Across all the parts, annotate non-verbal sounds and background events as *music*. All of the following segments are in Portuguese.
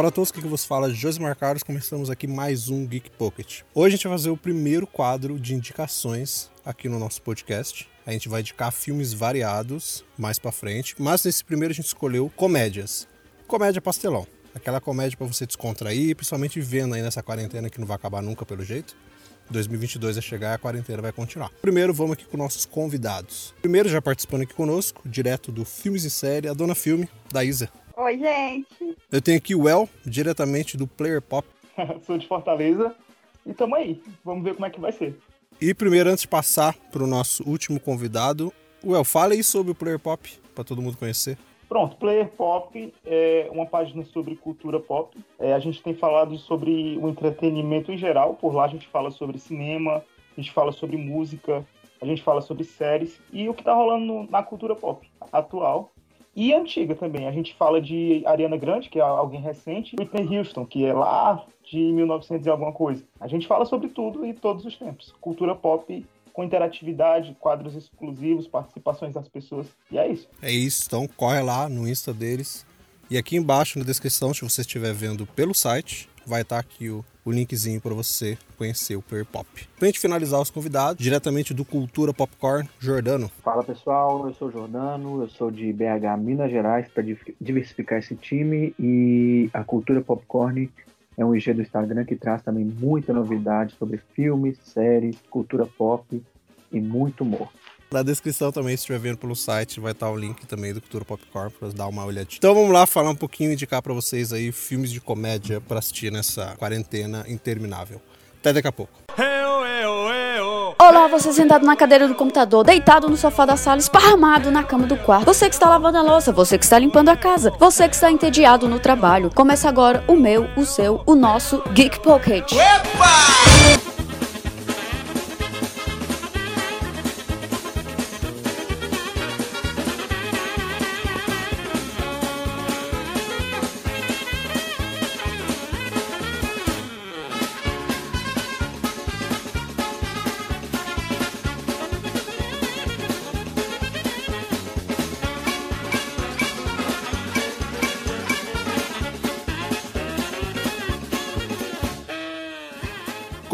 Olá para todos, que vos fala Josimar Carlos, começamos aqui mais um Geek Pocket. Hoje a gente vai fazer o primeiro quadro de indicações aqui no nosso podcast. A gente vai indicar filmes variados mais para frente, mas nesse primeiro a gente escolheu comédias. Comédia pastelão. Aquela comédia para você descontrair, principalmente vendo aí nessa quarentena que não vai acabar nunca pelo jeito. 2022 vai chegar e a quarentena vai continuar. Primeiro, vamos aqui com nossos convidados. Primeiro, já participando aqui conosco, direto do Filmes e Série, a dona Filme, da Isa. Oi, gente. Eu tenho aqui o El, diretamente do Player Pop. *laughs* Sou de Fortaleza e tamo aí. Vamos ver como é que vai ser. E primeiro, antes de passar para o nosso último convidado, o El, fala aí sobre o Player Pop, para todo mundo conhecer. Pronto, Player Pop é uma página sobre cultura pop. É, a gente tem falado sobre o entretenimento em geral. Por lá a gente fala sobre cinema, a gente fala sobre música, a gente fala sobre séries e o que está rolando na cultura pop atual e antiga também. A gente fala de Ariana Grande, que é alguém recente, Whitney Houston, que é lá de 1900 e alguma coisa. A gente fala sobre tudo e todos os tempos. Cultura pop com interatividade, quadros exclusivos, participações das pessoas. E é isso. É isso. Então corre lá no Insta deles. E aqui embaixo na descrição, se você estiver vendo pelo site, vai estar aqui o, o linkzinho para você conhecer o Player Pop. Pra gente finalizar os convidados, diretamente do Cultura Popcorn, Jordano. Fala pessoal, eu sou o Jordano, eu sou de BH, Minas Gerais, para diversificar esse time e a Cultura Popcorn é um IG do Instagram que traz também muita novidade sobre filmes, séries, cultura pop e muito humor. Na descrição também, se estiver vendo pelo site, vai estar o link também do Cultura Popcorn para dar uma olhadinha. Então vamos lá falar um pouquinho, indicar para vocês aí filmes de comédia para assistir nessa quarentena interminável. Até daqui a pouco. Olá, você sentado na cadeira do computador, deitado no sofá da sala, esparramado na cama do quarto. Você que está lavando a louça, você que está limpando a casa, você que está entediado no trabalho. Começa agora o meu, o seu, o nosso Geek Pocket. Epa!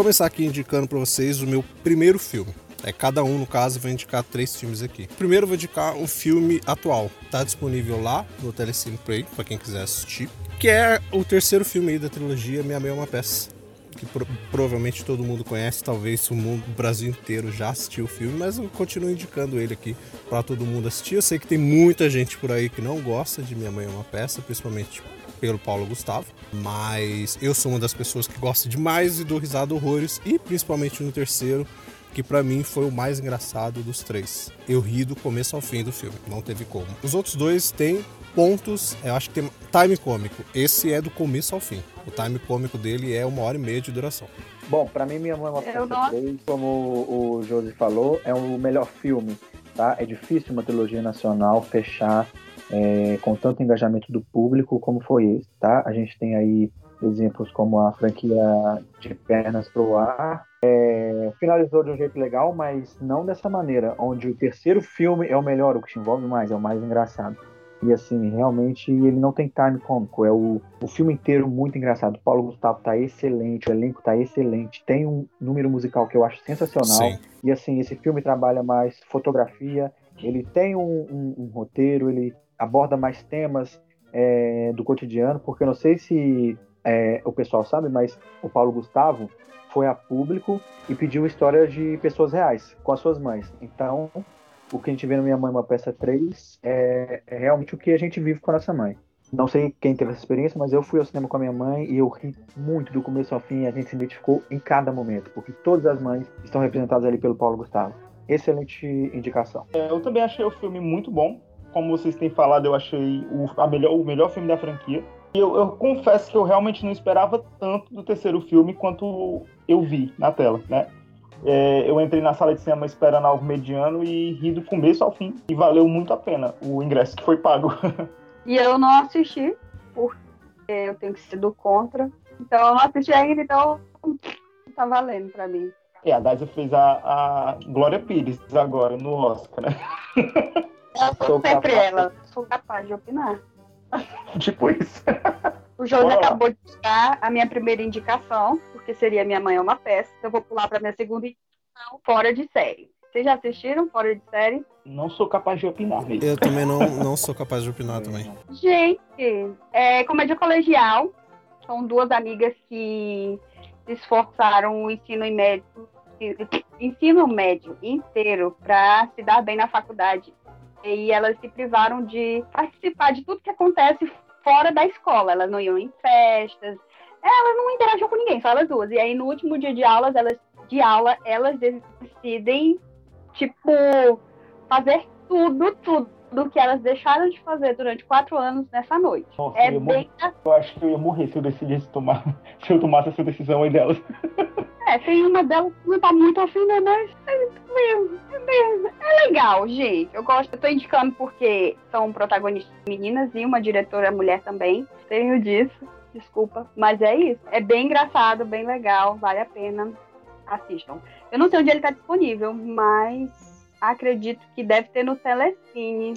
Começar aqui indicando para vocês o meu primeiro filme. É, cada um, no caso, vai indicar três filmes aqui. Primeiro vou indicar um filme atual. Tá disponível lá no Telecine Play, para quem quiser assistir. Que é o terceiro filme aí da trilogia Minha Mãe é uma Peça. Que pro provavelmente todo mundo conhece, talvez o, mundo, o Brasil inteiro já assistiu o filme, mas eu continuo indicando ele aqui para todo mundo assistir. Eu sei que tem muita gente por aí que não gosta de Minha Mãe é uma Peça, principalmente pelo Paulo Gustavo, mas eu sou uma das pessoas que gosta demais e dou risada horrores, e principalmente no terceiro, que para mim foi o mais engraçado dos três. Eu ri do começo ao fim do filme, não teve como. Os outros dois têm pontos, eu acho que tem time cômico. Esse é do começo ao fim. O time cômico dele é uma hora e meia de duração. Bom, para mim, Minha Mãe é uma Peça 3, como o Josi falou, é o melhor filme, tá? É difícil uma trilogia nacional fechar é, com tanto engajamento do público como foi esse, tá? A gente tem aí exemplos como a franquia de Pernas pro Ar, é, finalizou de um jeito legal, mas não dessa maneira, onde o terceiro filme é o melhor, o que te envolve mais, é o mais engraçado. E assim, realmente ele não tem time cômico, é o, o filme inteiro muito engraçado. O Paulo Gustavo tá excelente, o elenco tá excelente, tem um número musical que eu acho sensacional. Sim. E assim, esse filme trabalha mais fotografia, ele tem um, um, um roteiro, ele aborda mais temas é, do cotidiano, porque eu não sei se é, o pessoal sabe, mas o Paulo Gustavo foi a público e pediu histórias de pessoas reais com as suas mães. Então, o que a gente vê no Minha Mãe Uma Peça 3 é, é realmente o que a gente vive com a nossa mãe. Não sei quem teve essa experiência, mas eu fui ao cinema com a minha mãe e eu ri muito do começo ao fim. A gente se identificou em cada momento, porque todas as mães estão representadas ali pelo Paulo Gustavo. Excelente indicação. É, eu também achei o filme muito bom como vocês têm falado, eu achei o, a melhor, o melhor filme da franquia. E eu, eu, confesso que eu realmente não esperava tanto do terceiro filme quanto eu vi na tela, né? É, eu entrei na sala de cinema esperando algo mediano e ri do começo ao fim. E valeu muito a pena o ingresso que foi pago. *laughs* e eu não assisti, porque eu tenho que ser do contra. Então eu não assisti ainda, então tá valendo pra mim. É, a Daisy fez a, a Glória Pires agora no Oscar, né? *laughs* Eu sou sempre capaz. ela, sou capaz de opinar. *laughs* tipo isso. O José acabou de buscar a minha primeira indicação, porque seria Minha Mãe é uma Peça. Então eu vou pular para minha segunda indicação, Fora de Série. Vocês já assistiram Fora de Série? Não sou capaz de opinar mesmo. Eu também não, não sou capaz de opinar também. Gente, é comédia colegial. São duas amigas que se esforçaram o ensino médio, ensino médio inteiro para se dar bem na faculdade. E elas se privaram de participar de tudo que acontece fora da escola. Elas não iam em festas, elas não interagiam com ninguém, só elas duas. E aí no último dia de aulas, elas de aula, elas decidem tipo fazer tudo, tudo do que elas deixaram de fazer durante quatro anos nessa noite. Nossa, é eu, bem... eu acho que eu ia morrer se eu decidisse tomar, *laughs* se eu tomasse essa decisão aí delas. É, tem uma delas que não tá muito afim, né? Mas é mesmo, é mesmo. É legal, gente. Eu gosto, eu tô indicando porque são protagonistas meninas e uma diretora mulher também. Tenho disso, desculpa. Mas é isso. É bem engraçado, bem legal, vale a pena. Assistam. Eu não sei onde ele tá disponível, mas acredito que deve ter no Telecine.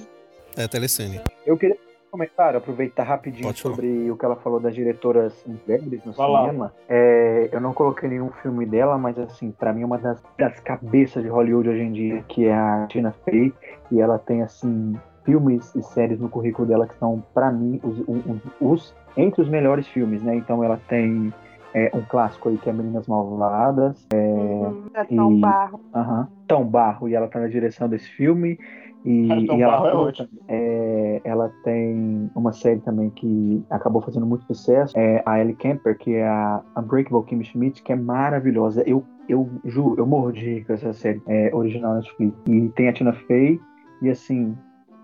É, Telecine. Eu queria comentar, aproveitar rapidinho sobre o que ela falou das diretoras mulheres no Vai cinema. É, eu não coloquei nenhum filme dela, mas assim, para mim uma das, das cabeças de Hollywood hoje em dia, que é a Tina Fey, e ela tem assim filmes e séries no currículo dela que são para mim os, os, os, entre os melhores filmes, né? Então ela tem é, um clássico aí que é Meninas Malvadas. É, uhum, é Tão e, Barro. Uh Tão Barro, e ela tá na direção desse filme. E, é, e ela, é, ela tem uma série também que acabou fazendo muito sucesso, é a Ellie Kemper, que é a Unbreakable Kim Schmidt, que é maravilhosa. Eu, eu juro, eu mordi com essa série é, original Netflix. E tem a Tina Fey, e assim,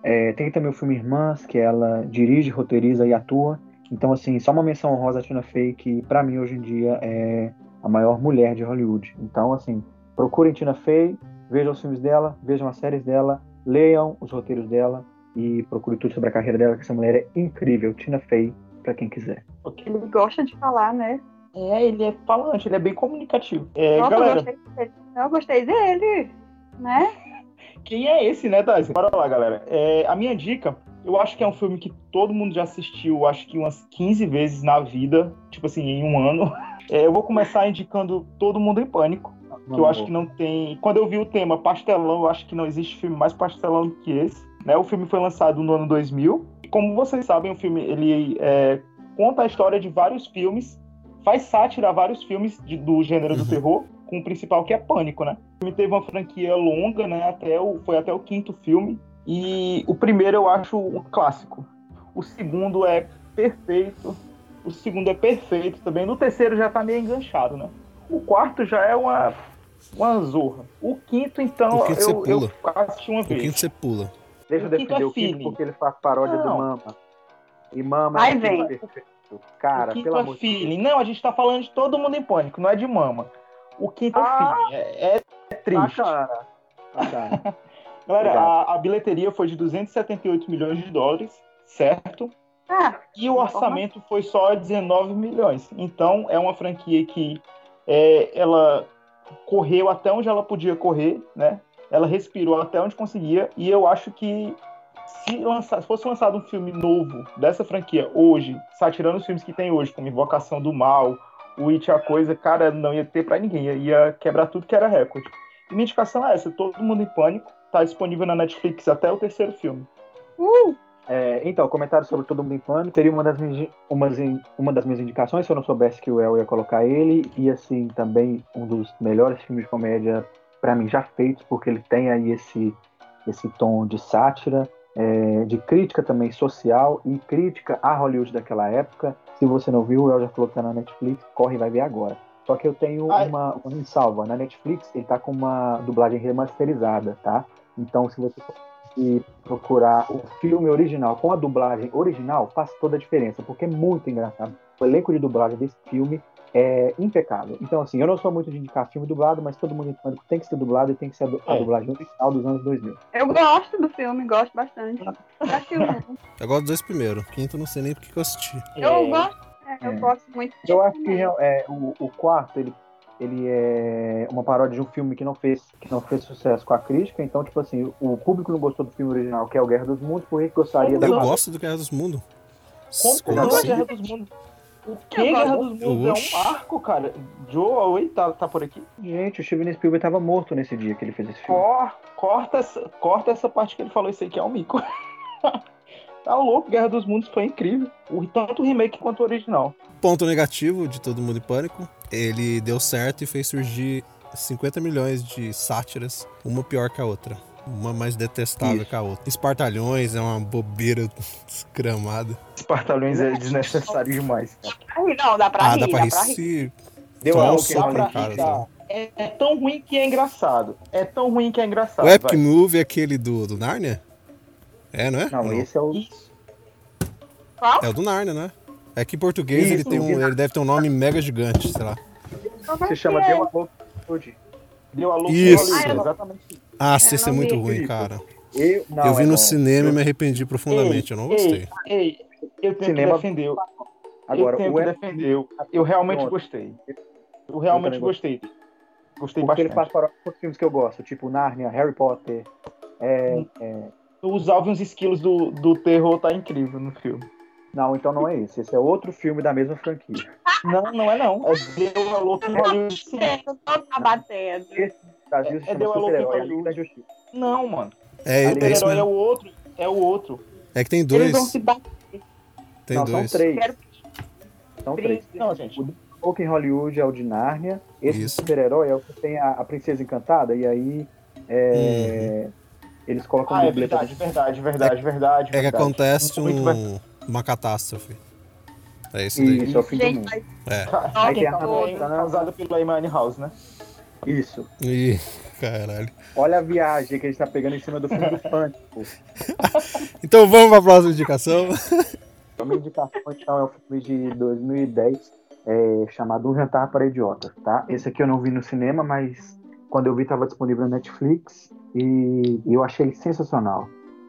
é, tem também o filme Irmãs, que ela dirige, roteiriza e atua. Então, assim, só uma menção honrosa a Tina Fey, que para mim hoje em dia é a maior mulher de Hollywood. Então, assim, procurem Tina Fey, vejam os filmes dela, vejam as séries dela, leiam os roteiros dela e procure tudo sobre a carreira dela, que essa mulher é incrível. Tina Fey, para quem quiser. Ele gosta de falar, né? É, ele é falante, ele é bem comunicativo. É, Nossa, galera... eu gostei dele. Eu gostei dele, né? Quem é esse, né, Dazi? Bora lá, galera. É, a minha dica eu acho que é um filme que todo mundo já assistiu, acho que umas 15 vezes na vida, tipo assim, em um ano. *laughs* É, eu vou começar indicando Todo Mundo em Pânico, que eu acho que não tem. Quando eu vi o tema pastelão, eu acho que não existe filme mais pastelão do que esse. Né? O filme foi lançado no ano 2000. E como vocês sabem, o filme ele é, conta a história de vários filmes, faz sátira a vários filmes de, do gênero uhum. do terror, com o principal que é Pânico, né? O filme teve uma franquia longa, né? Até o, foi até o quinto filme. E o primeiro eu acho um clássico. O segundo é perfeito. O segundo é perfeito também. No terceiro já tá meio enganchado, né? O quarto já é uma, uma zorra. O quinto, então, o quinto eu, eu assisti uma vez. O quinto você pula. Deixa eu defender o quinto, é porque ele faz paródia Não. do Mama. E Mama Ai, é vem. perfeito. Cara, o quinto pelo é amor feeling. Não, a gente tá falando de todo mundo em pânico, não é de Mama. O quinto é ah, é feeling. É, é triste. Ah, cara. Ah, cara. *laughs* Galera, a, a, bilheteria foi de 278 milhões de dólares, certo? Ah, e o orçamento foi só 19 milhões. Então, é uma franquia que é, ela correu até onde ela podia correr, né? Ela respirou até onde conseguia. E eu acho que se, lançar, se fosse lançado um filme novo dessa franquia hoje, satirando os filmes que tem hoje, como Invocação do Mal, o It a Coisa, cara, não ia ter para ninguém. Ia quebrar tudo que era recorde. E minha indicação é essa: Todo Mundo em Pânico Tá disponível na Netflix até o terceiro filme. Uh! É, então, comentário sobre Todo Mundo em Pânico seria uma das, minhas, uma, uma das minhas indicações, se eu não soubesse que o El ia colocar ele, e assim, também um dos melhores filmes de comédia, para mim, já feitos, porque ele tem aí esse, esse tom de sátira, é, de crítica também social e crítica a Hollywood daquela época. Se você não viu, o El já falou que tá na Netflix, corre e vai ver agora. Só que eu tenho uma, uma salva. Na Netflix, ele tá com uma dublagem remasterizada, tá? Então, se você procurar o filme original com a dublagem original, faz toda a diferença, porque é muito engraçado. O elenco de dublagem desse filme é impecável. Então, assim, eu não sou muito de indicar filme dublado, mas todo mundo entende que tem que ser dublado e tem que ser a, é. dublagem original dos anos 2000. Eu gosto do filme, gosto bastante. *laughs* eu gosto dos dois primeiros. Quinto, não sei nem porque que eu assisti. Eu é. gosto. É, eu é. gosto muito. Eu acho que é, o, o quarto, ele ele é uma paródia de um filme que não fez que não fez sucesso com a crítica, então tipo assim, o público não gostou do filme original, que é o Guerra dos Mundos, por que gostaria Eu da Eu gosto do Guerra dos Mundos. Como, a Guerra dos Mundos? O que Guerra dos Mundos Oxi. é um marco, cara? Joe Away tá, tá por aqui? Gente, o Steven Spielberg tava morto nesse dia que ele fez esse filme. Cor, corta, essa, corta essa parte que ele falou isso aí que é um mico. *laughs* tá louco, Guerra dos Mundos foi incrível. Tanto o remake quanto o original. Ponto negativo de Todo Mundo em Pânico. Ele deu certo e fez surgir 50 milhões de sátiras, uma pior que a outra. Uma mais detestável Isso. que a outra. Espartalhões é uma bobeira *laughs* desgramada. Espartalhões é desnecessário demais. Não, dá pra ah, rir. dá pra rir. Se... Deu um soco no cara. É, é, tão ruim que é engraçado. É tão ruim que é engraçado. O Epic Move é aquele do, do Narnia? É, não é? Não, não. esse é o. Qual? É o do Narnia, né? É que em português Isso, ele, tem um, ele deve ter um nome mega gigante, sei lá. Se chama Deu a Louco Deu a Louco Isso. Ah, exatamente. Ah, esse é muito ruim, cara. Eu, não, eu vi é no cinema e me arrependi profundamente. Ei, eu não gostei. Ei, ei eu tenho cinema... que defender. Agora, eu tenho que defender. Eu, eu realmente Pronto. gostei. Eu realmente eu gostei. Gostei Porque bastante. ele faz para os filmes que eu gosto, tipo Narnia, Harry Potter. É, hum. é... Os Alvin Esquilos do, do terror tá incrível no filme. Não, então não é esse. Esse é outro filme da mesma franquia. *laughs* Não, não é não. É Deu a Louca em Hollywood. Tá batendo. Esse Brasil se é, chama Super-Herói, a Liga da Justiça. Não, mano. É, é isso mesmo. é o outro. É o outro. É que tem dois. Eles vão se bater. Tem não, dois. São três. São três. Não, gente. O Louca em Hollywood é o de Nárnia. Esse super-herói é o que tem a, a, Princesa Encantada. E aí... É... Uhum. Eles colocam ah, é verdade, verdade, verdade, é, verdade, É que acontece um, uma catástrofe. É isso daí. Isso, é o fim do mundo. É. Aí tem a causada pelo Imani House, né? Isso. Ih, caralho. Olha a viagem que a gente tá pegando em cima do filme do *laughs* funk. então vamos pra próxima indicação. A minha indicação então é um filme de 2010 é, chamado Um Jantar para Idiotas, tá? Esse aqui eu não vi no cinema, mas quando eu vi estava disponível na Netflix e eu achei ele sensacional.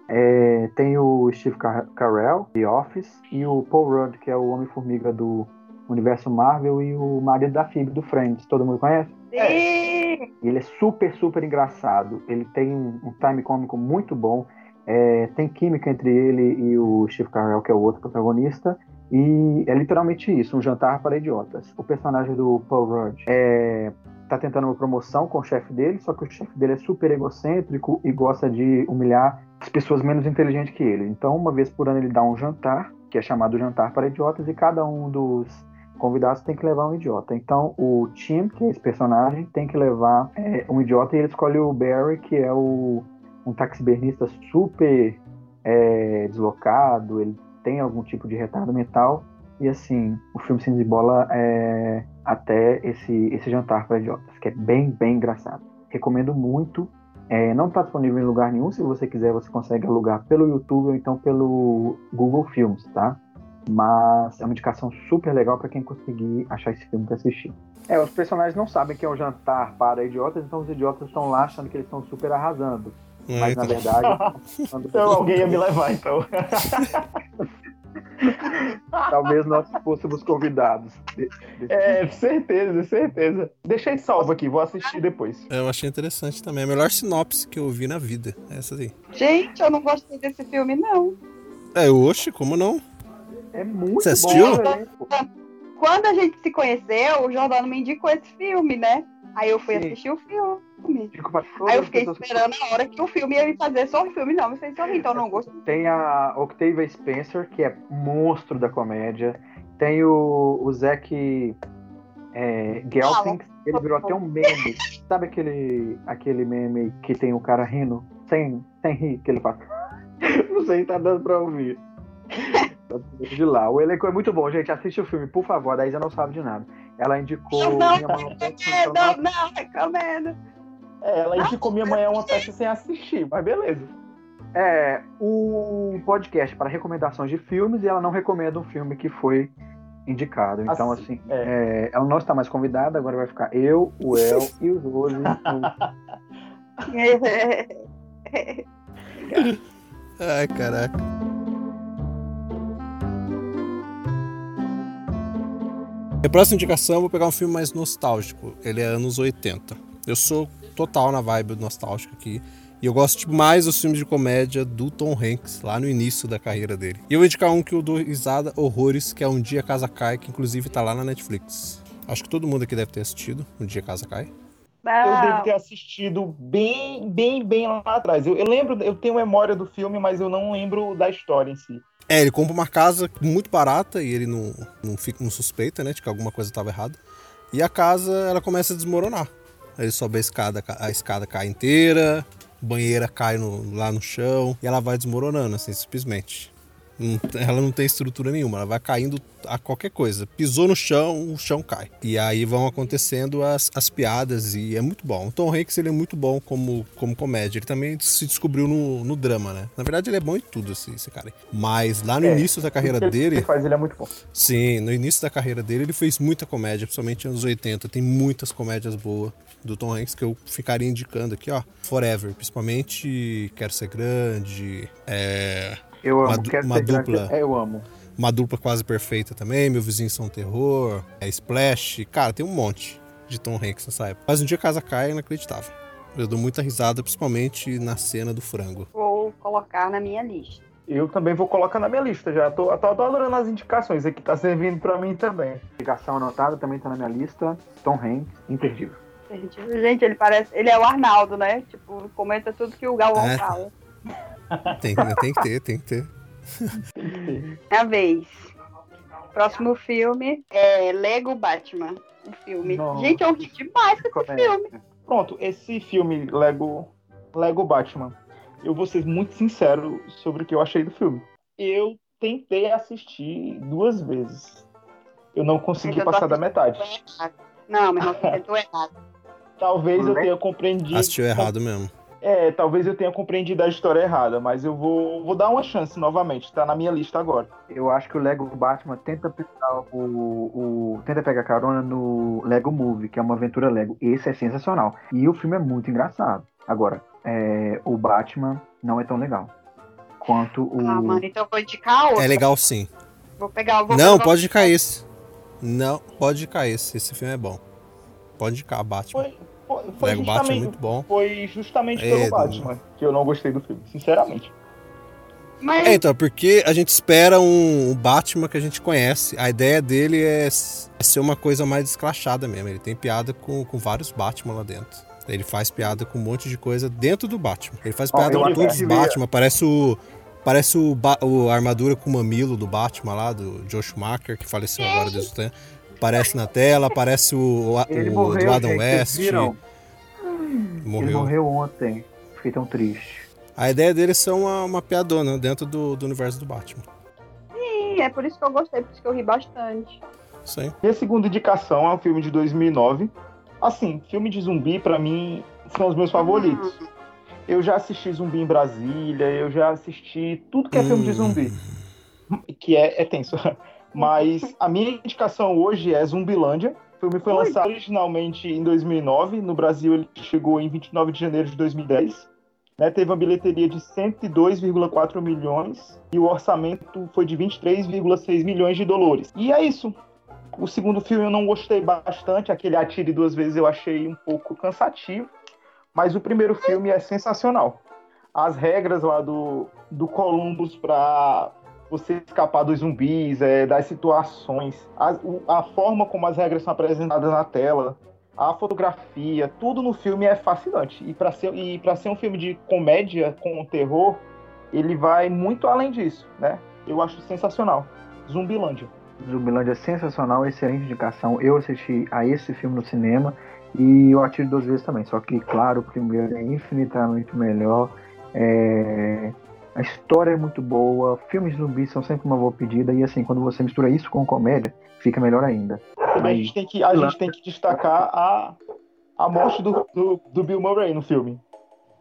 É, tem o Steve Carell, The Office, e o Paul Rudd, que é o Homem-Formiga do universo Marvel, e o marido da Phoebe do Friends. Todo mundo conhece? Sim! Ele é super, super engraçado. Ele tem um time cômico muito bom. É, tem química entre ele e o Steve Carell, que é o outro protagonista. E é literalmente isso, um jantar para idiotas. O personagem do Paul Rudd é, tá tentando uma promoção com o chefe dele, só que o chefe dele é super egocêntrico e gosta de humilhar as pessoas menos inteligentes que ele. Então, uma vez por ano ele dá um jantar, que é chamado jantar para idiotas, e cada um dos convidados tem que levar um idiota. Então, o Tim, que é esse personagem, tem que levar é, um idiota e ele escolhe o Barry, que é o, um taxibernista super é, deslocado, ele tem algum tipo de retardo mental. E assim, o filme se desembola é, até esse, esse jantar para idiotas, que é bem, bem engraçado. Recomendo muito. É, não está disponível em lugar nenhum. Se você quiser, você consegue alugar pelo YouTube ou então pelo Google Films, tá? Mas é uma indicação super legal para quem conseguir achar esse filme para assistir. É, os personagens não sabem que é um jantar para idiotas, então os idiotas estão lá achando que eles estão super arrasando. Mas na verdade. *laughs* então alguém ia me levar, então. *laughs* Talvez nós fôssemos convidados. É, certeza, certeza. Deixei salvo aqui, vou assistir depois. Eu achei interessante também. A melhor sinopse que eu vi na vida. Essa aí. Gente, eu não gostei desse filme, não. É, oxe, como não? É muito Você assistiu? bom. Quando a gente se conheceu, o Jordano me indicou esse filme, né? Aí eu fui Sim. assistir o filme. Aí eu fiquei esperando a hora que o filme ia me fazer só o filme, não me fez sorrir, então eu não gosto. Tem a Octavia Spencer, que é monstro da comédia. Tem o, o Zac é, Gelting, ele virou até um meme. Sabe aquele, aquele meme que tem o cara rindo sem, sem rir, que ele faz? *laughs* não sei, *laughs* tá dando pra ouvir. de lá. O elenco é muito bom, gente. Assiste o filme, por favor. Daí já não sabe de nada. Ela indicou. Não, não, minha mãe é não, não, recomendo. É, ela indicou Minha Mãe é uma peça sem assistir, mas beleza. É, o podcast para recomendações de filmes e ela não recomenda um filme que foi indicado. Então, assim, assim é. É, ela não está mais convidada, agora vai ficar eu, o El *laughs* e o *laughs* Rose. Ai, caraca. A próxima indicação, eu vou pegar um filme mais nostálgico. Ele é anos 80. Eu sou total na vibe nostálgica aqui. E eu gosto mais dos filmes de comédia do Tom Hanks, lá no início da carreira dele. E eu vou indicar um que eu dou risada horrores, que é Um Dia Casa Cai, que inclusive tá lá na Netflix. Acho que todo mundo aqui deve ter assistido Um Dia Casa Cai. Eu devo ter assistido bem, bem, bem lá atrás. Eu, eu, lembro, eu tenho memória do filme, mas eu não lembro da história em si. É, ele compra uma casa muito barata e ele não, não fica não suspeita, né, de que alguma coisa estava errada. E a casa, ela começa a desmoronar. Ele sobe a escada, a escada cai inteira, banheira cai no, lá no chão e ela vai desmoronando, assim, simplesmente. Ela não tem estrutura nenhuma, ela vai caindo a qualquer coisa. Pisou no chão, o chão cai. E aí vão acontecendo as, as piadas e é muito bom. O Tom Hanks ele é muito bom como, como comédia. Ele também se descobriu no, no drama, né? Na verdade ele é bom em tudo, esse, esse cara. Mas lá no é, início da carreira ele dele... Ele faz, ele é muito bom. Sim, no início da carreira dele ele fez muita comédia, principalmente nos anos 80. Tem muitas comédias boas do Tom Hanks que eu ficaria indicando aqui, ó. Forever, principalmente Quero Ser Grande, é... Eu amo, uma, Quero uma Ser dupla. Grande, eu amo. Uma dupla quase perfeita também, Meu Vizinho São Terror, é Splash. Cara, tem um monte de Tom Hanks nessa época. Mas um dia Casa Cai é inacreditável. Eu dou muita risada, principalmente na cena do frango. Vou colocar na minha lista. Eu também vou colocar na minha lista já. Tô, tô adorando as indicações aqui, tá servindo pra mim também. Indicação anotada também tá na minha lista. Tom Hanks, imperdível. Gente, ele parece. Ele é o Arnaldo, né? Tipo, comenta tudo que o Galvão é. fala. Tem, tem que ter, tem que ter. Minha vez. Próximo filme é Lego Batman. O filme. Nossa. Gente, eu ri demais com esse filme. Pronto, esse filme, Lego, Lego Batman, eu vou ser muito sincero sobre o que eu achei do filme. Eu tentei assistir duas vezes. Eu não consegui passar da metade. Não, mas não tentou *laughs* errado. Talvez eu tenha compreendido. Assistiu errado mesmo. É, talvez eu tenha compreendido a história errada, mas eu vou, vou dar uma chance novamente, tá na minha lista agora. Eu acho que o Lego Batman tenta pegar o, o tenta pegar carona no Lego Movie, que é uma aventura Lego. Esse é sensacional. E o filme é muito engraçado. Agora, é, o Batman não é tão legal quanto o. Ah, mano, então eu vou indicar outro. É legal sim. Vou pegar o. Não, pode indicar esse. Não, pode indicar esse. Esse filme é bom. Pode indicar Batman. Foi, foi, Lego Batman é muito bom. Foi justamente pelo é, Batman que eu não gostei do filme, sinceramente. Mas... É, então, porque a gente espera um, Batman que a gente conhece. A ideia dele é, é ser uma coisa mais escrachada mesmo. Ele tem piada com, com vários Batman lá dentro. Ele faz piada com um monte de coisa dentro do Batman. Ele faz piada com todos os Batman. Parece o. Parece o, o, a armadura com o mamilo do Batman lá, do Joe Schumacher, que faleceu agora desde o tempo. Aparece na tela, aparece o, o, morreu, do Adam gente, West. Morreu. Ele morreu ontem. Fiquei tão triste. A ideia dele é ser uma, uma piadona dentro do, do universo do Batman. Sim, é por isso que eu gostei, por isso que eu ri bastante. Sim. Minha segunda indicação é um filme de 2009. Assim, filme de zumbi, para mim, são os meus favoritos. Hum. Eu já assisti Zumbi em Brasília, eu já assisti tudo que é hum. filme de zumbi. Que é, é tenso. Mas a minha indicação hoje é Zumbilândia. O filme foi lançado originalmente em 2009. No Brasil, ele chegou em 29 de janeiro de 2010. Né, teve uma bilheteria de 102,4 milhões e o orçamento foi de 23,6 milhões de dólares. E é isso. O segundo filme eu não gostei bastante, aquele Atire Duas Vezes eu achei um pouco cansativo, mas o primeiro filme é sensacional. As regras lá do, do Columbus para você escapar dos zumbis, é, das situações, a, a, forma como as regras são apresentadas na tela, a fotografia, tudo no filme é fascinante. E para ser, ser um filme de comédia com terror, ele vai muito além disso, né? Eu acho sensacional. Zumbilândia. Zumbilândia é sensacional, excelente indicação. Eu assisti a esse filme no cinema e eu atiro duas vezes também. Só que, claro, o primeiro é infinitamente melhor. É... A história é muito boa, filmes de zumbis são sempre uma boa pedida, e assim, quando você mistura isso com comédia, fica melhor ainda. Também a gente tem que, a gente tem que destacar a, a morte do, do, do Bill Murray no filme.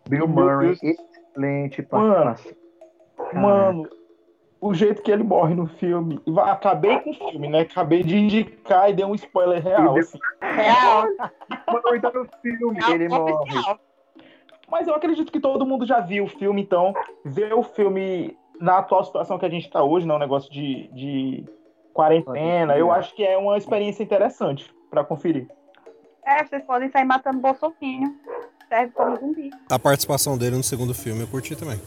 Bill Murray, excelente Mano, mano, o jeito que ele morre no filme. Acabei com o filme, né? Acabei de indicar e dei um spoiler real. Assim. Real. Mano, tá no filme, ele morre. Mas eu acredito que todo mundo já viu o filme, então ver o filme na atual situação que a gente está hoje, não, né, um negócio de, de quarentena, eu acho que é uma experiência interessante para conferir. É, vocês podem sair matando Bolsonaro. serve como zumbi. A participação dele no segundo filme eu curti também.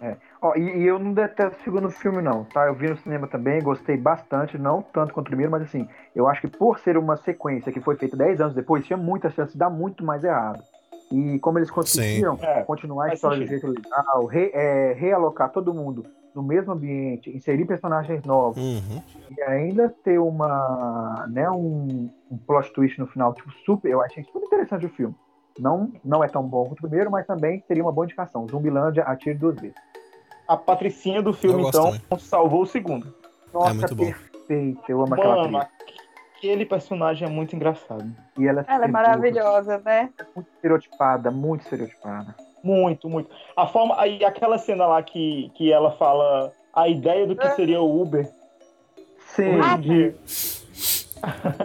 É. Ó, e, e, eu não detesto o segundo filme, não, tá? Eu vi no cinema também, gostei bastante, não tanto quanto o primeiro, mas assim, eu acho que por ser uma sequência que foi feita 10 anos depois, tinha muita chance de dar muito mais errado. E como eles conseguiram é, continuar a história do jeito legal, re, é, realocar todo mundo no mesmo ambiente, inserir personagens novos uhum. e ainda ter uma, né, um, um plot twist no final, tipo, super, eu achei super interessante o filme. Não, não é tão bom quanto o primeiro, mas também seria uma boa indicação. Zumbilândia atire duas vezes. A patricinha do filme, então, também. salvou o segundo. Nossa, é muito bom. perfeito. Eu amo Mano, aquela atriz. Aquele personagem é muito engraçado. E ela, é, ela é maravilhosa, né? É muito estereotipada, muito estereotipada. Muito, muito. A forma. Aí aquela cena lá que, que ela fala a ideia do que seria o Uber. Sim.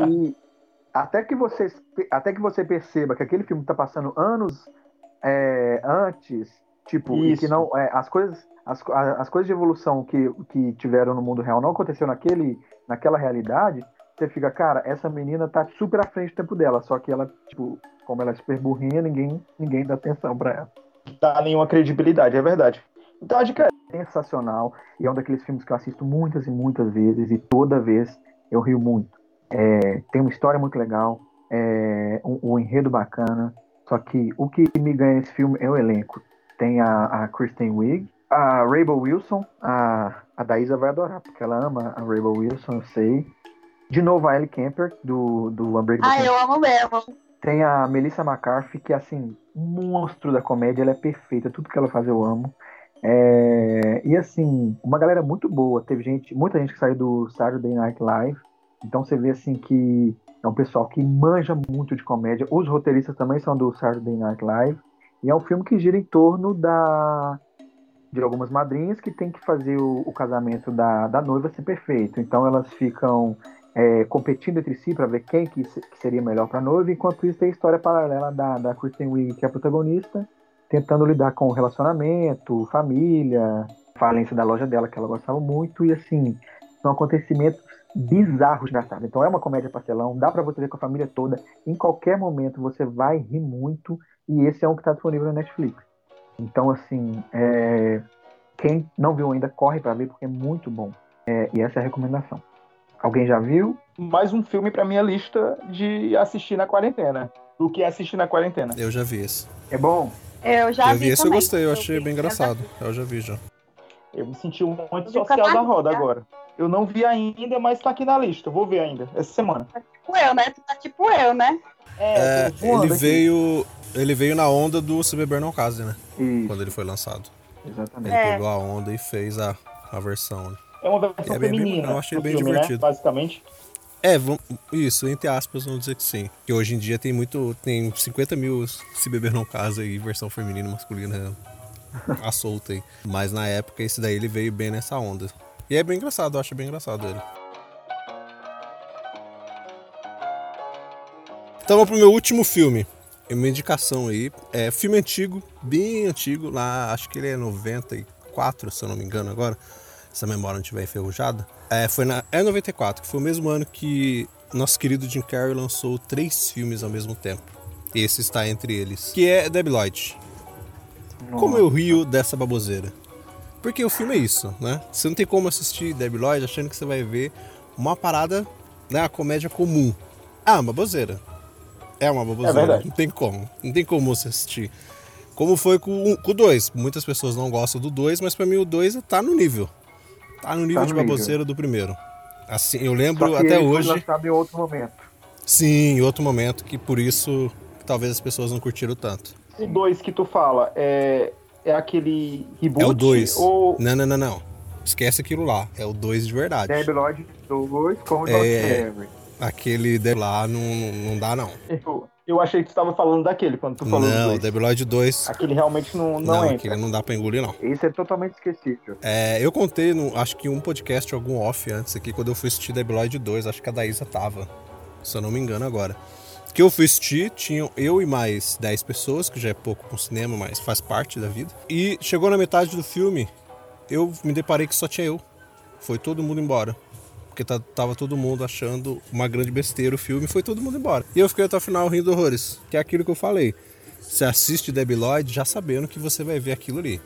e até que, você, até que você perceba que aquele filme está passando anos é, antes, tipo, e que não. É, as coisas. As, as coisas de evolução que, que tiveram no mundo real não aconteceu naquele, naquela realidade, você fica, cara, essa menina tá super à frente do tempo dela, só que ela, tipo, como ela é super burrinha, ninguém, ninguém dá atenção pra ela. Dá nenhuma credibilidade, é verdade. Então a dica é sensacional e é um daqueles filmes que eu assisto muitas e muitas vezes e toda vez eu rio muito. É, tem uma história muito legal, é, um, um, enredo bacana, só que o que me ganha nesse filme é o elenco. Tem a, a Kristen Wiig, a Rainbow Wilson, a, a Daísa vai adorar, porque ela ama a Rainbow Wilson, eu sei. De novo, a Ellie Kemper, do, do Unbreakable. Ah, eu amo mesmo. Tem a Melissa McCarthy, que é assim, monstro da comédia, ela é perfeita, tudo que ela faz eu amo. É... E assim, uma galera muito boa. Teve gente, muita gente que saiu do Saturday Night Live. Então você vê assim que é um pessoal que manja muito de comédia. Os roteiristas também são do Saturday Night Live. E é um filme que gira em torno da de algumas madrinhas que tem que fazer o, o casamento da, da noiva ser perfeito. Então elas ficam é, competindo entre si para ver quem que, que seria melhor para a noiva, enquanto isso tem a história paralela da, da Kristen Wiig, que é a protagonista, tentando lidar com relacionamento, família, falência da loja dela, que ela gostava muito, e assim, são acontecimentos bizarros, engraçados. Então é uma comédia pastelão, dá para você ver com a família toda, em qualquer momento você vai rir muito, e esse é um que está disponível na Netflix. Então, assim, é... quem não viu ainda, corre para ver, porque é muito bom. É, e essa é a recomendação. Alguém já viu? Mais um filme pra minha lista de assistir na quarentena. Do que assistir na quarentena. Eu já vi esse. É bom? Eu já eu vi. esse eu gostei, eu achei bem engraçado. Eu já vi já. Eu me senti um social da roda agora. Eu não vi ainda, mas tá aqui na lista. vou ver ainda, essa semana. Tá tipo eu, né? Tu tá tipo eu, né? É, é ele veio. Ele veio na onda do Se Beber Não Case, né? Isso. Quando ele foi lançado. Exatamente. Ele é. pegou a onda e fez a, a versão. É uma versão é feminina. Bem, eu achei bem filme, né, divertido. Né? Basicamente. É, isso, entre aspas, vamos dizer que sim. Que hoje em dia tem muito. Tem 50 mil se beber não casa e versão feminina e masculina *laughs* a solta aí. Mas na época esse daí ele veio bem nessa onda. E é bem engraçado, eu acho bem engraçado ele. Então vamos pro meu último filme. É uma indicação aí. É filme antigo, bem antigo, lá, acho que ele é 94, se eu não me engano agora se a memória não estiver enferrujada, é, foi na é 94, que foi o mesmo ano que nosso querido Jim Carrey lançou três filmes ao mesmo tempo. Esse está entre eles, que é Debbie Lloyd. Como eu rio dessa baboseira? Porque o filme é isso, né? Você não tem como assistir Debbie Lloyd achando que você vai ver uma parada, né, a comédia comum. Ah, uma baboseira. É uma baboseira. É não tem como. Não tem como você assistir. Como foi com o 2. Muitas pessoas não gostam do 2, mas para mim o 2 tá no nível. Tá no nível tá no de baboseira do primeiro. Assim, eu lembro até hoje. Foi em outro momento. Sim, em outro momento, que por isso talvez as pessoas não curtiram tanto. O 2 que tu fala é, é aquele reboot? É o 2. Ou... Não, não, não, não. Esquece aquilo lá. É o 2 de verdade. Debbie Lloyd 2 com o é... Aquele de lá não, não dá, não. Eu, achei que tu estava falando daquele, quando tu falou Não, Debiloid 2. Aquele realmente não, não, não entra. aquele não dá pra engolir, não. Isso é totalmente esquecível. É, eu contei, no, acho que um podcast, algum off antes aqui, quando eu fui assistir Debiloid 2, acho que a Daísa tava. Se eu não me engano agora. Que eu fui assistir, tinham eu e mais 10 pessoas, que já é pouco com cinema, mas faz parte da vida. E chegou na metade do filme, eu me deparei que só tinha eu. Foi todo mundo embora porque tava todo mundo achando uma grande besteira o filme foi todo mundo embora. E eu fiquei até o final rindo horrores, que é aquilo que eu falei. Você assiste Debbie Lloyd já sabendo que você vai ver aquilo ali.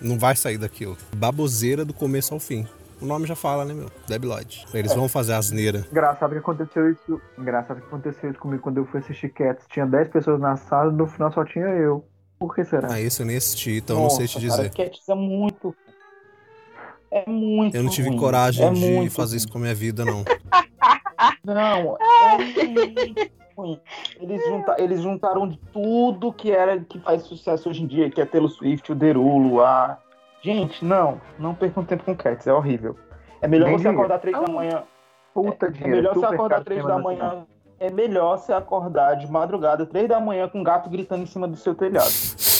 Não vai sair daquilo. Baboseira do começo ao fim. O nome já fala, né, meu? Debbie Lloyd. Eles é. vão fazer asneira. Engraçado que aconteceu isso. Engraçado que aconteceu isso comigo quando eu fui assistir Cats. Tinha 10 pessoas na sala e no final só tinha eu. Por que será? Ah, isso eu nem assisti, então Nossa, não sei te dizer. Cara, Cats é muito. É muito. Eu não tive ruim. coragem é de fazer ruim. isso com a minha vida, não. *laughs* não, é muito ruim. Eles, junta, eles juntaram de tudo que era que faz sucesso hoje em dia, que é Taylor Swift, o Derulo, a Gente, não, não percam tempo com Cats, é horrível. É melhor Bem você dinheiro. acordar três da manhã. Puta é, é melhor você acordar três da manhã. É melhor você acordar de madrugada, três da manhã, com um gato gritando em cima do seu telhado. *laughs*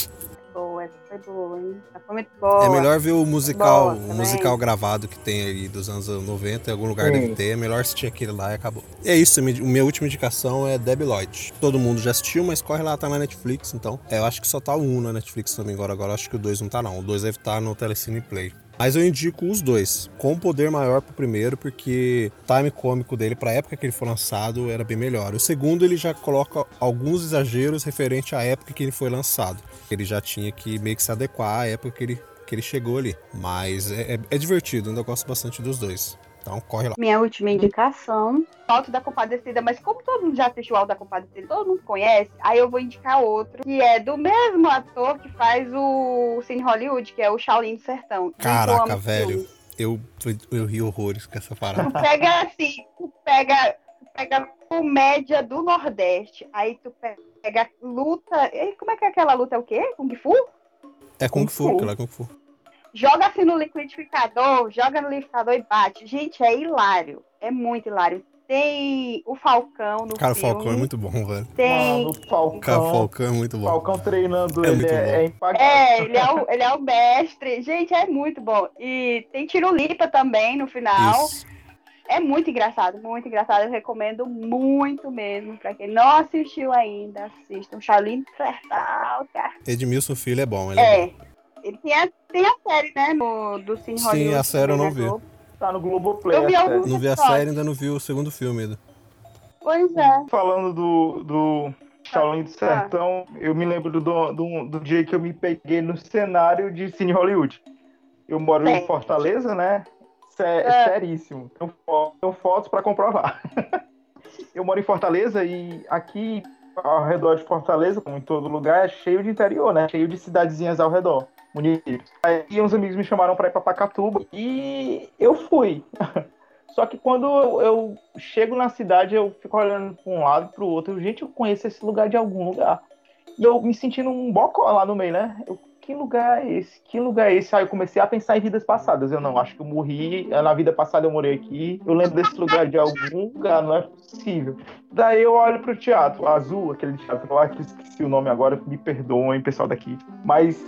Foi boa, hein? Essa foi muito boa. É melhor ver o musical, boa, o musical gravado que tem aí dos anos 90, em algum lugar Sim. deve ter. É melhor assistir aquele lá e acabou. E é isso, minha última indicação é Debbie Lloyd. Todo mundo já assistiu, mas corre lá, tá na Netflix, então. É, eu acho que só tá o 1 na Netflix também agora. Agora acho que o 2 não tá não. O 2 deve estar tá no Telecine Play. Mas eu indico os dois, com poder maior pro primeiro, porque o time cômico dele, pra época que ele foi lançado, era bem melhor. O segundo, ele já coloca alguns exageros referente à época que ele foi lançado. Ele já tinha que meio que se adequar à época que ele, que ele chegou ali. Mas é, é, é divertido, ainda gosto bastante dos dois. Então corre lá. Minha última indicação, Alto da Compadecida, mas como todo mundo já assistiu Alto da Compadecida, todo mundo conhece, aí eu vou indicar outro, que é do mesmo ator que faz o Cine Hollywood, que é o Shaolin do Sertão. Caraca, velho. Eu, eu, ri horrores com essa parada. Tu pega assim, tu pega, tu pega comédia do Nordeste, aí tu pega luta. Como é que é aquela luta? É o quê? Kung Fu? É Kung, Kung Fu, Fu. aquela Kung Fu joga assim no liquidificador, joga no liquidificador e bate. Gente, é hilário. É muito hilário. Tem o Falcão no Cara, filme. o Falcão é muito bom, velho. Tem. Mano, o Falcão. Cara, o Falcão é muito bom. Falcão treinando é ele é, é É, ele é, o, ele é o mestre. Gente, é muito bom. E tem Tirulipa também no final. Isso. É muito engraçado, muito engraçado. Eu recomendo muito mesmo. Pra quem não assistiu ainda, assistam. Shaolin Sertal, cara. Edmilson Filho é bom, ele é, é bom. Ele tem a, tem a série, né? No, do Cine Sim, Hollywood. Sim, a série eu não vi. Tá no Globoplay. Eu vi a Não vi a série, ainda não vi o segundo filme ainda. Pois é. Falando do, do Shaolin do ah. Sertão, ah. eu me lembro do, do, do, dia que eu me peguei no cenário de Cine Hollywood. Eu moro é. em Fortaleza, né? Sé, é. Seríssimo. Tenho, tenho fotos para comprovar. *laughs* eu moro em Fortaleza e aqui ao redor de Fortaleza, como em todo lugar, é cheio de interior, né? Cheio de cidadezinhas ao redor municípios. Aí uns amigos me chamaram para ir para Pacatuba e eu fui. *laughs* Só que quando eu, chego na cidade, eu fico olhando para um lado e para o outro. Gente, eu conheço esse lugar de algum lugar. E eu me sentindo um bocó lá no meio, né? Eu, que lugar é esse? Que lugar é esse? Aí eu comecei a pensar em vidas passadas. Eu não, acho que eu morri, na vida passada eu morei aqui. Eu lembro desse lugar de algum lugar, não é possível. Daí eu olho pro teatro azul, aquele teatro lá, que esqueci o nome agora, me perdoem, pessoal daqui. Mas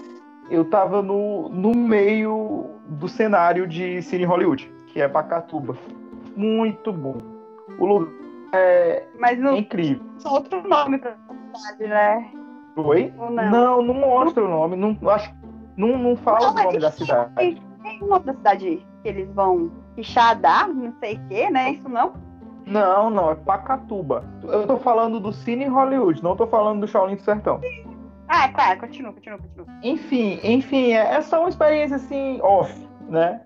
eu tava no, no meio do cenário de Cine Hollywood, que é Pacatuba. Muito bom. O lugar é, Mas não, incrível. Só outro nome pra cidade, né? Oi? Não? não? não, mostra o nome. Não, acho, não, não fala não, o nome da cidade. Tem, tem o nome da cidade que eles vão Quixadá, não sei o que, né? Isso não? Não, não, é Pacatuba. Eu tô falando do Cine Hollywood, não tô falando do Shaolin do Sertão. Sim. Ah, claro, continua, continua, continua. Enfim, enfim, é, é só uma experiência assim, off, né?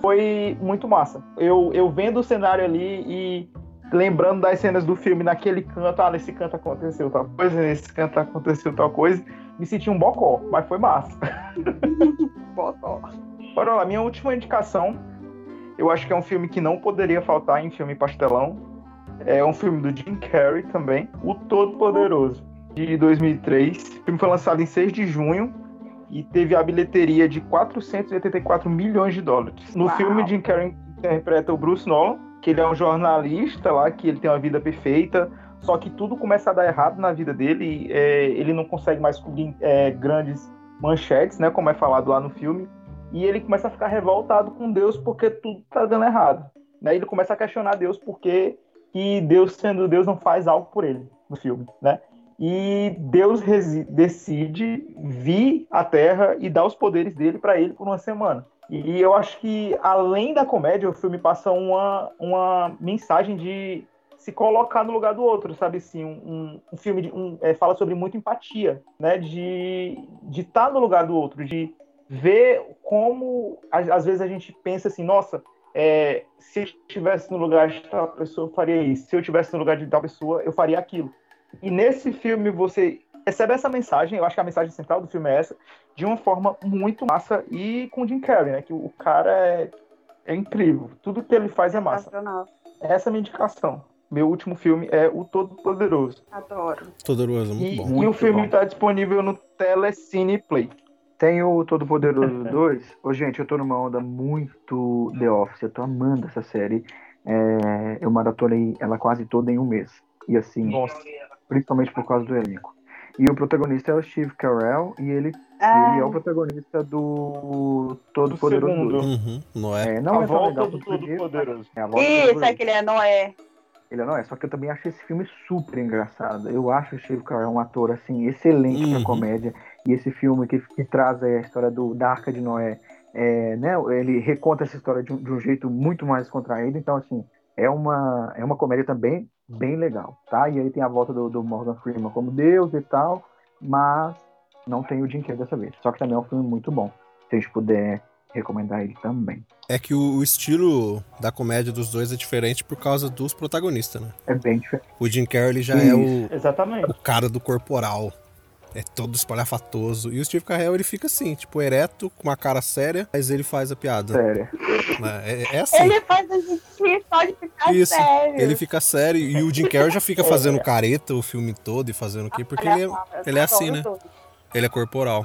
Foi muito massa. Eu, eu vendo o cenário ali e lembrando das cenas do filme naquele canto, ah, nesse canto aconteceu tal coisa, nesse canto aconteceu tal coisa, me senti um bocó, mas foi massa. *laughs* bocó. Bora lá, minha última indicação, eu acho que é um filme que não poderia faltar em filme pastelão. É um filme do Jim Carrey também, O Todo Poderoso de 2003. O filme foi lançado em 6 de junho e teve a bilheteria de 484 milhões de dólares. No Uau. filme, Jim Carrey interpreta o Bruce Nolan, que ele é um jornalista lá, que ele tem uma vida perfeita, só que tudo começa a dar errado na vida dele, é, ele não consegue mais cobrir é, grandes manchetes, né, como é falado lá no filme, e ele começa a ficar revoltado com Deus porque tudo está dando errado. Né? Ele começa a questionar Deus porque que Deus, sendo Deus, não faz algo por ele no filme, né? E Deus decide vir à Terra e dar os poderes dele para ele por uma semana. E eu acho que, além da comédia, o filme passa uma, uma mensagem de se colocar no lugar do outro, sabe assim, um, um filme de, um, é, fala sobre muita empatia, né, de estar tá no lugar do outro, de ver como às vezes a gente pensa assim, nossa, é, se eu estivesse no lugar de tal pessoa, eu faria isso. Se eu estivesse no lugar de tal pessoa, eu faria aquilo. E nesse filme você recebe essa mensagem, eu acho que a mensagem central do filme é essa, de uma forma muito massa e com Jim Carrey, né? Que o cara é, é incrível. Tudo que ele faz é massa. Essa é a minha indicação. Meu último filme é O Todo Poderoso. Adoro. Poderoso, muito e, bom. E o filme está disponível no Telecine Play. Tem o Todo Poderoso 2. *laughs* Ô, gente, eu tô numa onda muito The Office. Eu tô amando essa série. É, eu maratonei ela quase toda em um mês. E assim, Nossa. Principalmente por causa do elenco. E o protagonista é o Steve Carell e ele, ah. ele é o protagonista do Todo do Poderoso. Uhum, Noé. É, não a é volta legal do Todo dia, Poderoso. É, Isso, é que ele é Noé. Ele é Noé, só que eu também acho esse filme super engraçado. Eu acho o Steve Carell um ator assim excelente uhum. pra comédia. E esse filme que, que traz a história do, da Arca de Noé, é, né, ele reconta essa história de um, de um jeito muito mais contraído. Então, assim, é uma, é uma comédia também bem legal, tá? E aí tem a volta do, do Morgan Freeman como Deus e tal, mas não tem o Jim Carrey dessa vez. Só que também é um filme muito bom. Se a gente puder recomendar ele também. É que o, o, estilo da comédia dos dois é diferente por causa dos protagonistas, né? É bem diferente. O Jim Carrey já é Isso. é o, Exatamente. o cara do corporal. É todo espalhafatoso. E o Steve Carell, ele fica assim, tipo, ereto, com uma cara séria, mas ele faz a piada. Sério. É, é assim. Ele faz a gente rir só de ficar Isso. sério. Ele fica sério. E o Jim Carrey já fica é. fazendo careta o filme todo e fazendo o quê? Porque ele é, ele é assim, né? Ele é corporal.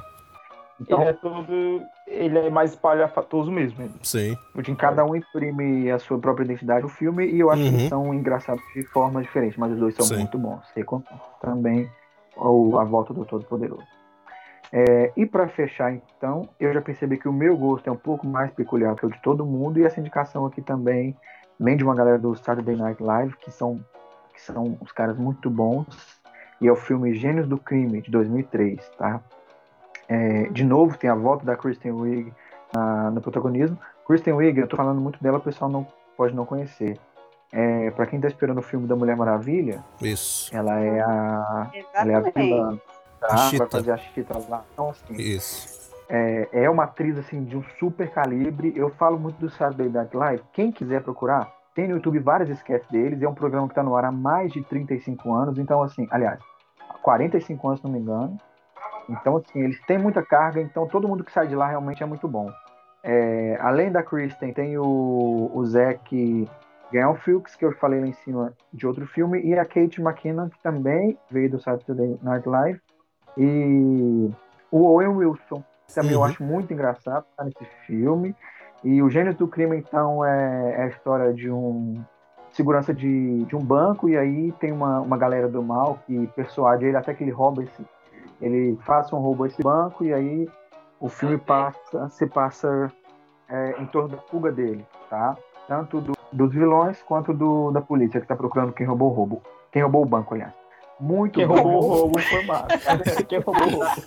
Então, ele é todo. Ele é mais espalhafatoso mesmo. Sim. O Jim Cada um imprime a sua própria identidade no filme e eu acho uhum. que eles são engraçados de formas diferentes, mas os dois são Sim. muito bons. Também ou A Volta do Todo-Poderoso. É, e para fechar, então, eu já percebi que o meu gosto é um pouco mais peculiar que o de todo mundo, e essa indicação aqui também vem de uma galera do Saturday Night Live, que são, que são os caras muito bons, e é o filme Gênios do Crime, de 2003, tá? É, de novo, tem a volta da Kristen Wiig no protagonismo. Kristen Wiig, eu tô falando muito dela, o pessoal não pode não conhecer. É, para quem tá esperando o filme da Mulher Maravilha, isso. Ela é a. Ela é a vilã. Tá? A Vai fazer a Chita lá. Então, assim, isso. É, é uma atriz assim de um super calibre. Eu falo muito do Saturday Night Live. Quem quiser procurar, tem no YouTube várias sketches deles. É um programa que está no ar há mais de 35 anos. Então, assim, aliás, 45 anos, se não me engano. Então, assim, eles têm muita carga. Então, todo mundo que sai de lá realmente é muito bom. É, além da Kristen, tem o, o Zac Gael Fuchs, que eu falei lá em cima de outro filme, e a Kate McKinnon, que também veio do Saturday Night Live, e o Owen Wilson, que também uhum. eu acho muito engraçado, tá nesse filme. E o Gênio do Crime, então, é, é, a história de um segurança de, de um banco, e aí tem uma, uma galera do mal que persuade ele até que ele rouba esse. Ele faça um roubo a esse banco, e aí o filme passa, se passa é, em torno da fuga dele, tá? Tanto do dos vilões quanto do, da polícia que está procurando quem roubou o roubo. Quem roubou o banco, aliás. Muito quem bom. roubou o roubo foi massa. *laughs* quem roubou o roubo.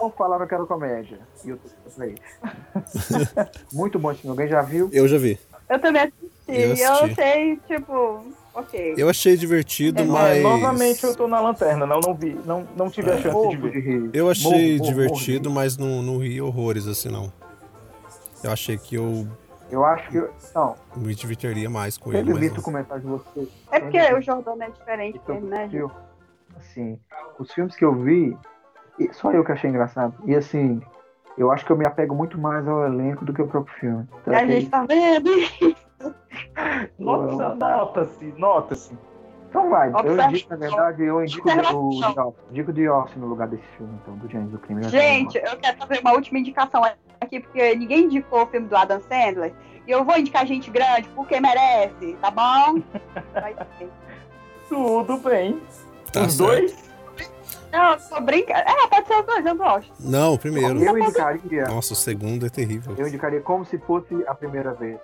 não falava que era comédia. E eu falei. Muito bom esse Alguém já viu? Eu já vi. Eu também assisti. Eu, assisti. eu achei, tipo. Ok. Eu achei divertido, é, mas. novamente eu tô na lanterna, não, não vi. Não, não tive a chance de ver. Eu achei morro, divertido, morro, mas não, não ri horrores assim, não. Eu achei que eu eu acho que. Não. Me divertiria mais com ele. Eu visto o comentário de você. É porque o Jordano é diferente então, dele, né? Eu, assim, os filmes que eu vi, só eu que achei engraçado. E assim, eu acho que eu me apego muito mais ao elenco do que ao próprio filme. Então, a gente tá vendo Nossa, *laughs* nota-se, nota-se. Então vai, eu indico, na verdade, eu indico o indico The Office no lugar desse filme, então, do James do Crime. Gente, eu quero fazer uma última indicação aqui, porque ninguém indicou o filme do Adam Sandler. E eu vou indicar gente grande porque merece, tá bom? *laughs* Tudo bem. Tá os certo. dois? Não, tô brincando. É, pode ser os dois, eu gosto. Não, o primeiro. Eu indicaria. Nossa, o segundo é terrível. Eu indicaria como se fosse a primeira vez.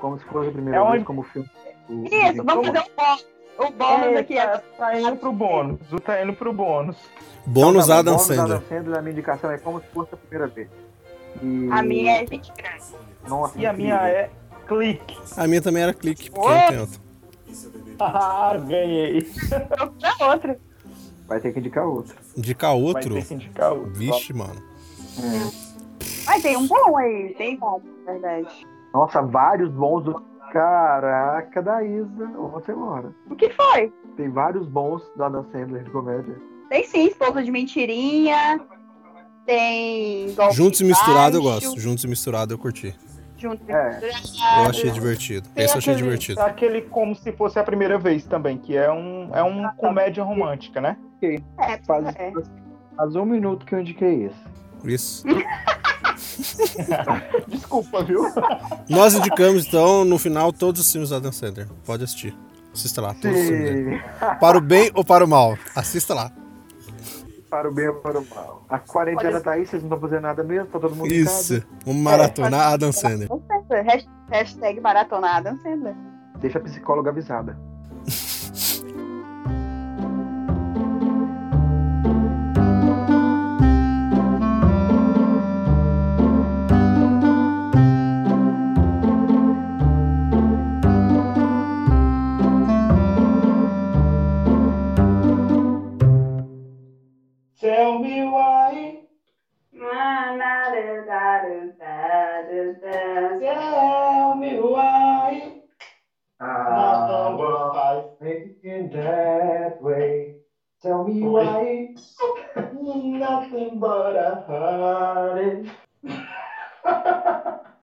Como se fosse a primeira é vez, como filme. Isso, vamos fazer um bônus. O bônus é, aqui é. Tá, tá indo pro bônus. O tá indo pro bônus. Bônus então, tá Adam Sandler. Adam Sandler, a minha indicação é como se fosse a primeira vez. E... A minha é grande. Nossa, e a minha é Clique. A minha também era clique, porque tem outra. Ah, ganhei. Outra. Vai ter que indicar outro. Indicar outro? Vai ter que indicar outro. Vixe, mano. Mas tem um bom aí, tem bom, na verdade. Nossa, vários bons do. Caraca, da Isa. Ou você mora. O que foi? Tem vários bons da Adam Sandler de comédia. Tem sim, Esposa de Mentirinha. Tem. Golpe Juntos e misturado eu Baixo, gosto. Juntos e misturado eu curti. Juntos e É. misturado. Eu achei divertido. Tem Esse eu achei divertido. Aquele como se fosse a primeira vez também, que é um, é um comédia romântica, né? É, Faz, é. faz um minuto que eu indiquei esse. Isso. *laughs* Desculpa, viu? Nós indicamos, então, no final, todos os filmes da Adam Sandler. Pode assistir. Assista lá, todos os filmes dele. Sim. Para o bem ou para o mal? Assista lá. Para o bem ou para o mal. A quarentena Olha- tá aí, vocês não estão fazendo nada mesmo, tá todo mundo Isso. Vamos maratonar Adam Sandler. Com certeza. Hasht- Hashtag maratonada, não sei. né? Deixa a psicóloga avisada.